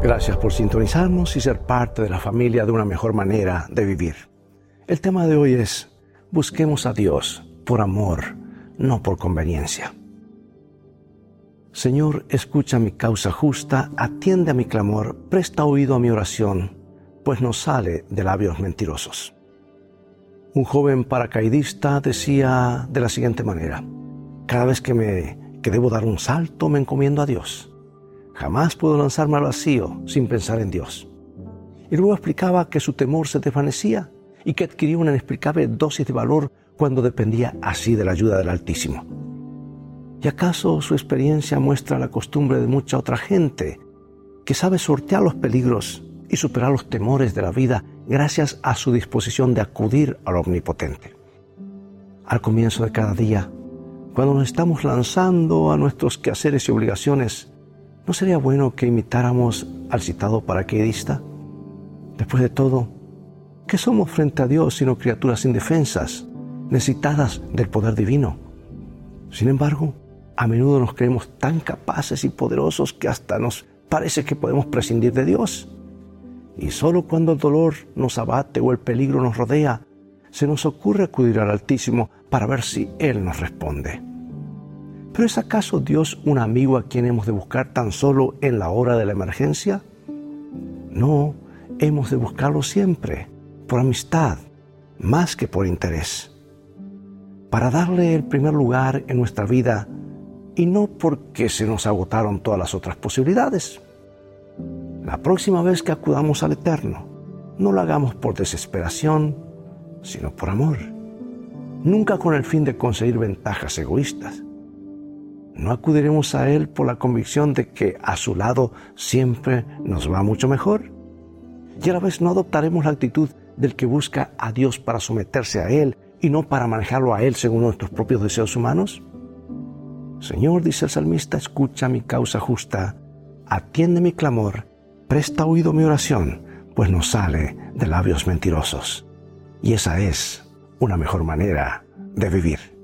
Gracias por sintonizarnos y ser parte de la familia de una mejor manera de vivir. El tema de hoy es, busquemos a Dios por amor, no por conveniencia. Señor, escucha mi causa justa, atiende a mi clamor, presta oído a mi oración, pues no sale de labios mentirosos. Un joven paracaidista decía de la siguiente manera, cada vez que me que debo dar un salto me encomiendo a Dios. Jamás puedo lanzarme al vacío sin pensar en Dios. Y luego explicaba que su temor se desvanecía y que adquiría una inexplicable dosis de valor cuando dependía así de la ayuda del Altísimo. ¿Y acaso su experiencia muestra la costumbre de mucha otra gente que sabe sortear los peligros y superar los temores de la vida gracias a su disposición de acudir al Omnipotente? Al comienzo de cada día, cuando nos estamos lanzando a nuestros quehaceres y obligaciones, ¿no sería bueno que imitáramos al citado paracaidista? Después de todo, ¿qué somos frente a Dios sino criaturas indefensas, necesitadas del poder divino? Sin embargo, a menudo nos creemos tan capaces y poderosos que hasta nos parece que podemos prescindir de Dios. Y solo cuando el dolor nos abate o el peligro nos rodea, se nos ocurre acudir al Altísimo para ver si Él nos responde. ¿Pero es acaso Dios un amigo a quien hemos de buscar tan solo en la hora de la emergencia? No, hemos de buscarlo siempre, por amistad, más que por interés, para darle el primer lugar en nuestra vida y no porque se nos agotaron todas las otras posibilidades. La próxima vez que acudamos al Eterno, no lo hagamos por desesperación, sino por amor. Nunca con el fin de conseguir ventajas egoístas. No acudiremos a Él por la convicción de que a su lado siempre nos va mucho mejor. Y a la vez no adoptaremos la actitud del que busca a Dios para someterse a Él y no para manejarlo a Él según nuestros propios deseos humanos. Señor, dice el salmista, escucha mi causa justa, atiende mi clamor, presta oído mi oración, pues no sale de labios mentirosos. Y esa es una mejor manera de vivir.